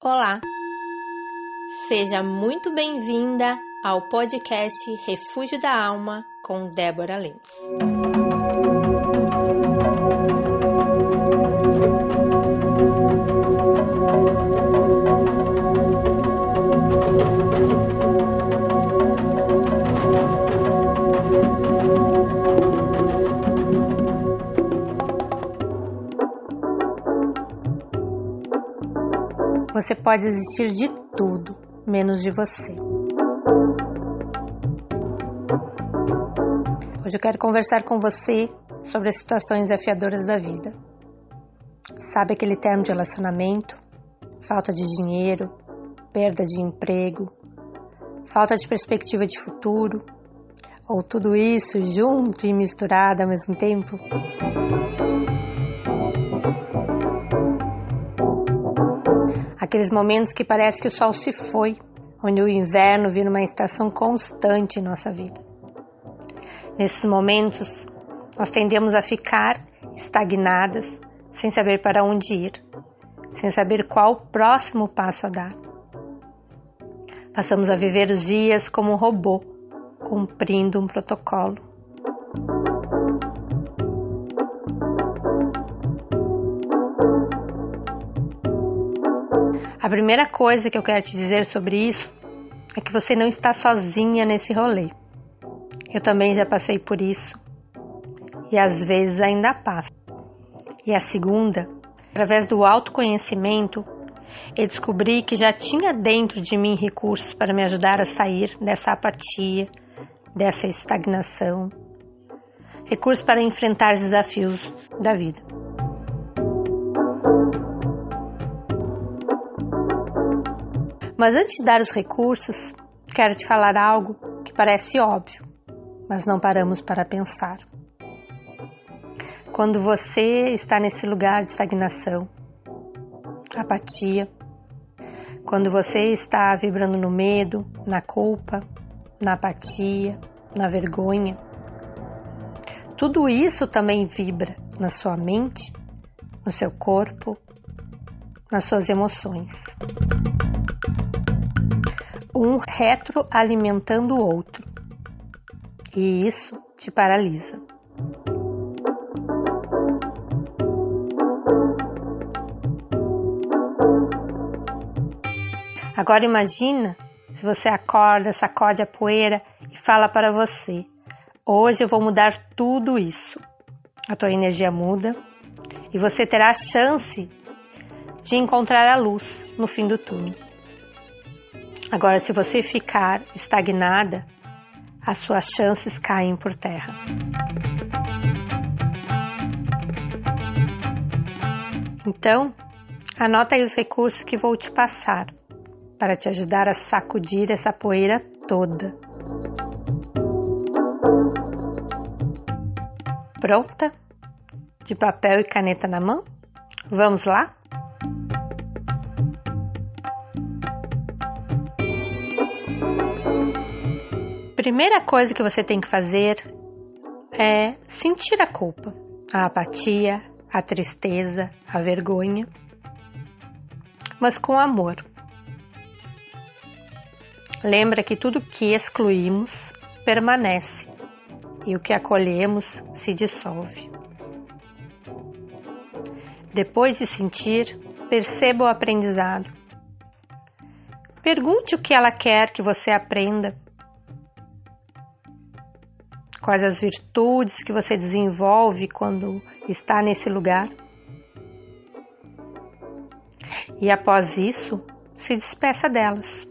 Olá! Seja muito bem-vinda ao podcast Refúgio da Alma com Débora Lemos. Você pode desistir de tudo, menos de você. Hoje eu quero conversar com você sobre as situações desafiadoras da vida. Sabe aquele termo de relacionamento? Falta de dinheiro, perda de emprego, falta de perspectiva de futuro? Ou tudo isso junto e misturado ao mesmo tempo? Aqueles momentos que parece que o sol se foi, onde o inverno vira uma estação constante em nossa vida. Nesses momentos, nós tendemos a ficar estagnadas, sem saber para onde ir, sem saber qual o próximo passo a dar. Passamos a viver os dias como um robô, cumprindo um protocolo. A primeira coisa que eu quero te dizer sobre isso é que você não está sozinha nesse rolê. Eu também já passei por isso e às vezes ainda passo. E a segunda, através do autoconhecimento, eu descobri que já tinha dentro de mim recursos para me ajudar a sair dessa apatia, dessa estagnação, recursos para enfrentar os desafios da vida. Mas antes de dar os recursos, quero te falar algo que parece óbvio, mas não paramos para pensar. Quando você está nesse lugar de estagnação, apatia, quando você está vibrando no medo, na culpa, na apatia, na vergonha, tudo isso também vibra na sua mente, no seu corpo, nas suas emoções um retroalimentando o outro. E isso te paralisa. Agora imagina se você acorda, sacode a poeira e fala para você: hoje eu vou mudar tudo isso. A tua energia muda e você terá a chance de encontrar a luz no fim do túnel. Agora, se você ficar estagnada, as suas chances caem por terra. Então, anota aí os recursos que vou te passar para te ajudar a sacudir essa poeira toda. Pronta? De papel e caneta na mão? Vamos lá? Primeira coisa que você tem que fazer é sentir a culpa, a apatia, a tristeza, a vergonha, mas com amor. Lembra que tudo que excluímos permanece e o que acolhemos se dissolve. Depois de sentir, perceba o aprendizado. Pergunte o que ela quer que você aprenda quais as virtudes que você desenvolve quando está nesse lugar. E após isso, se despeça delas.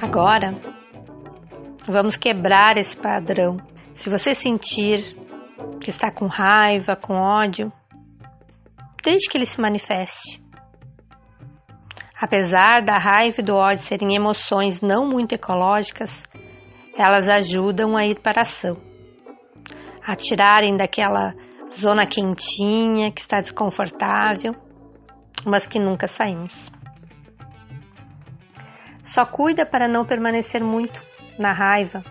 Agora, vamos quebrar esse padrão. Se você sentir que está com raiva, com ódio, desde que ele se manifeste. Apesar da raiva e do ódio serem emoções não muito ecológicas, elas ajudam a ir para a ação, a tirarem daquela zona quentinha que está desconfortável, mas que nunca saímos. Só cuida para não permanecer muito na raiva,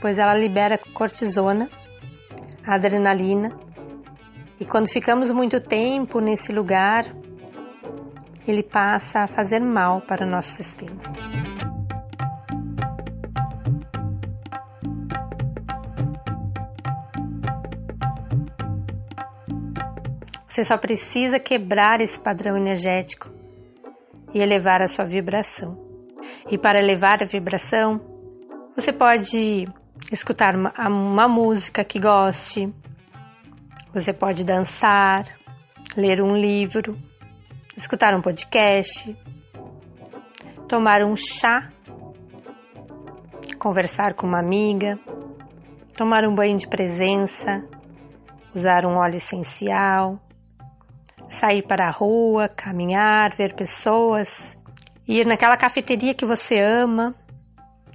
pois ela libera cortisona, adrenalina, e quando ficamos muito tempo nesse lugar, ele passa a fazer mal para o nosso sistema. Você só precisa quebrar esse padrão energético e elevar a sua vibração. E para elevar a vibração, você pode escutar uma, uma música que goste, você pode dançar, ler um livro, escutar um podcast, tomar um chá, conversar com uma amiga, tomar um banho de presença, usar um óleo essencial, sair para a rua, caminhar, ver pessoas ir naquela cafeteria que você ama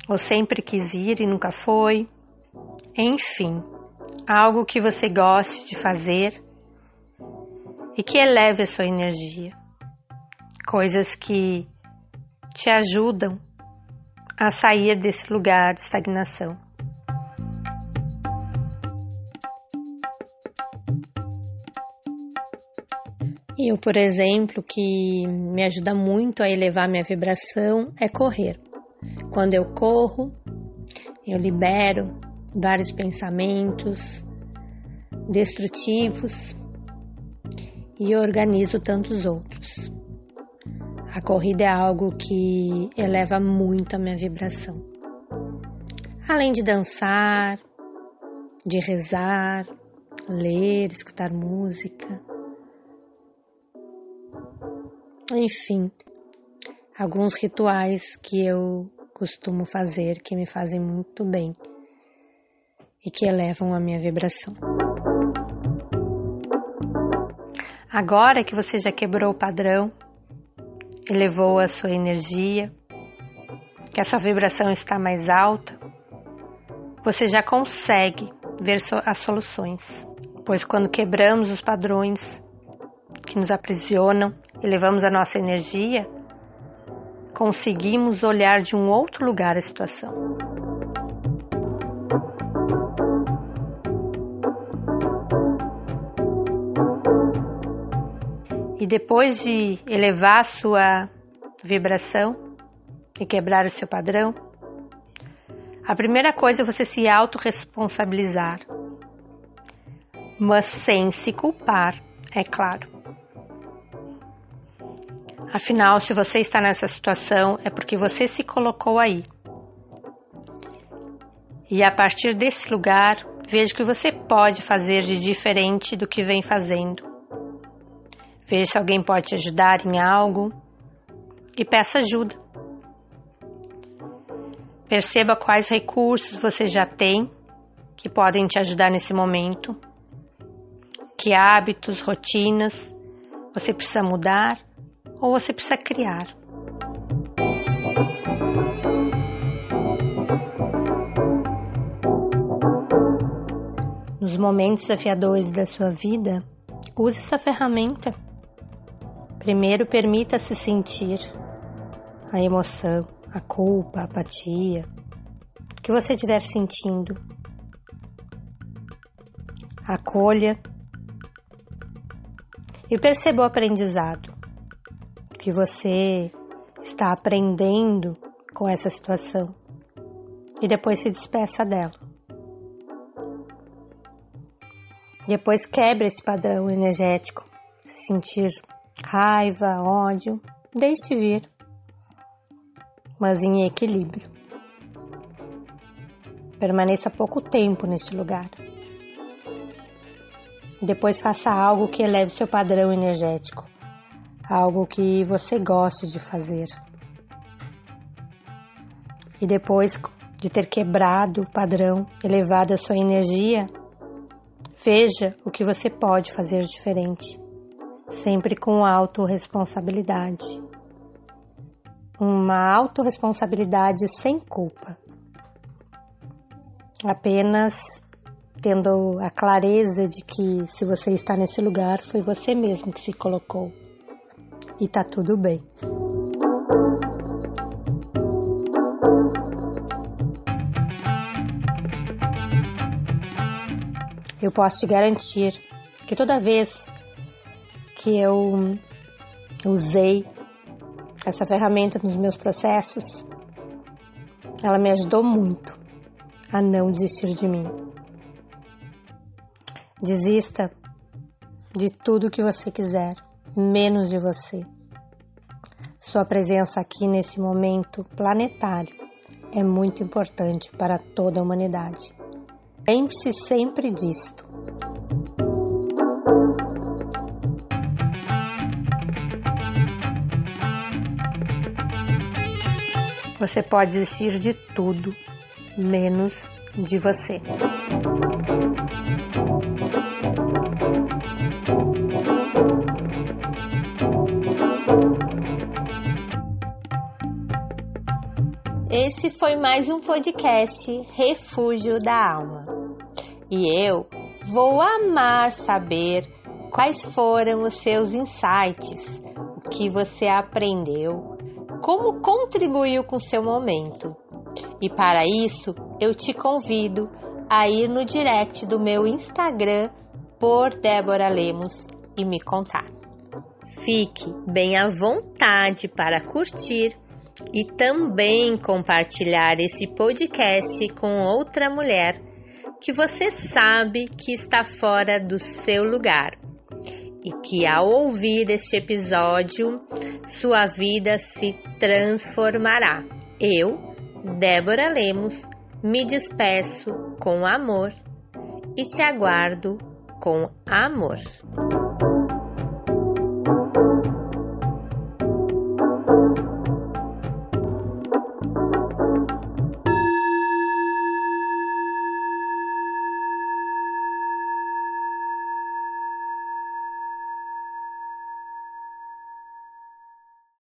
ou sempre quis ir e nunca foi. Enfim, algo que você goste de fazer e que eleve a sua energia. Coisas que te ajudam a sair desse lugar de estagnação. Eu, por exemplo, que me ajuda muito a elevar minha vibração é correr. Quando eu corro, eu libero vários pensamentos destrutivos e organizo tantos outros. A corrida é algo que eleva muito a minha vibração. Além de dançar, de rezar, ler, escutar música enfim, alguns rituais que eu costumo fazer que me fazem muito bem e que elevam a minha vibração. Agora que você já quebrou o padrão, elevou a sua energia, que a sua vibração está mais alta, você já consegue ver as soluções. Pois quando quebramos os padrões que nos aprisionam, elevamos a nossa energia, conseguimos olhar de um outro lugar a situação. E depois de elevar sua vibração e quebrar o seu padrão, a primeira coisa é você se autorresponsabilizar, mas sem se culpar, é claro. Afinal, se você está nessa situação, é porque você se colocou aí. E a partir desse lugar, veja o que você pode fazer de diferente do que vem fazendo. Veja se alguém pode te ajudar em algo e peça ajuda. Perceba quais recursos você já tem que podem te ajudar nesse momento. Que hábitos, rotinas você precisa mudar ou você precisa criar. Nos momentos desafiadores da sua vida, use essa ferramenta. Primeiro, permita-se sentir a emoção, a culpa, a apatia, o que você estiver sentindo. Acolha e perceba o aprendizado que você está aprendendo com essa situação e depois se despeça dela. Depois quebre esse padrão energético, se sentir raiva, ódio, deixe vir, mas em equilíbrio. Permaneça pouco tempo neste lugar. Depois faça algo que eleve seu padrão energético algo que você goste de fazer. E depois de ter quebrado o padrão, elevado a sua energia, veja o que você pode fazer diferente, sempre com autorresponsabilidade. Uma autorresponsabilidade sem culpa. Apenas tendo a clareza de que se você está nesse lugar, foi você mesmo que se colocou e tá tudo bem. Eu posso te garantir que toda vez que eu usei essa ferramenta nos meus processos, ela me ajudou muito a não desistir de mim. Desista de tudo que você quiser, menos de você. Sua presença aqui nesse momento planetário é muito importante para toda a humanidade. Lembre-se sempre disto. Você pode desistir de tudo, menos de você. Esse foi mais um podcast Refúgio da Alma. E eu vou amar saber quais foram os seus insights, o que você aprendeu, como contribuiu com seu momento. E para isso, eu te convido a ir no direct do meu Instagram por Débora Lemos e me contar. Fique bem à vontade para curtir e também compartilhar esse podcast com outra mulher que você sabe que está fora do seu lugar e que ao ouvir este episódio sua vida se transformará. Eu, Débora Lemos, me despeço com amor e te aguardo com amor.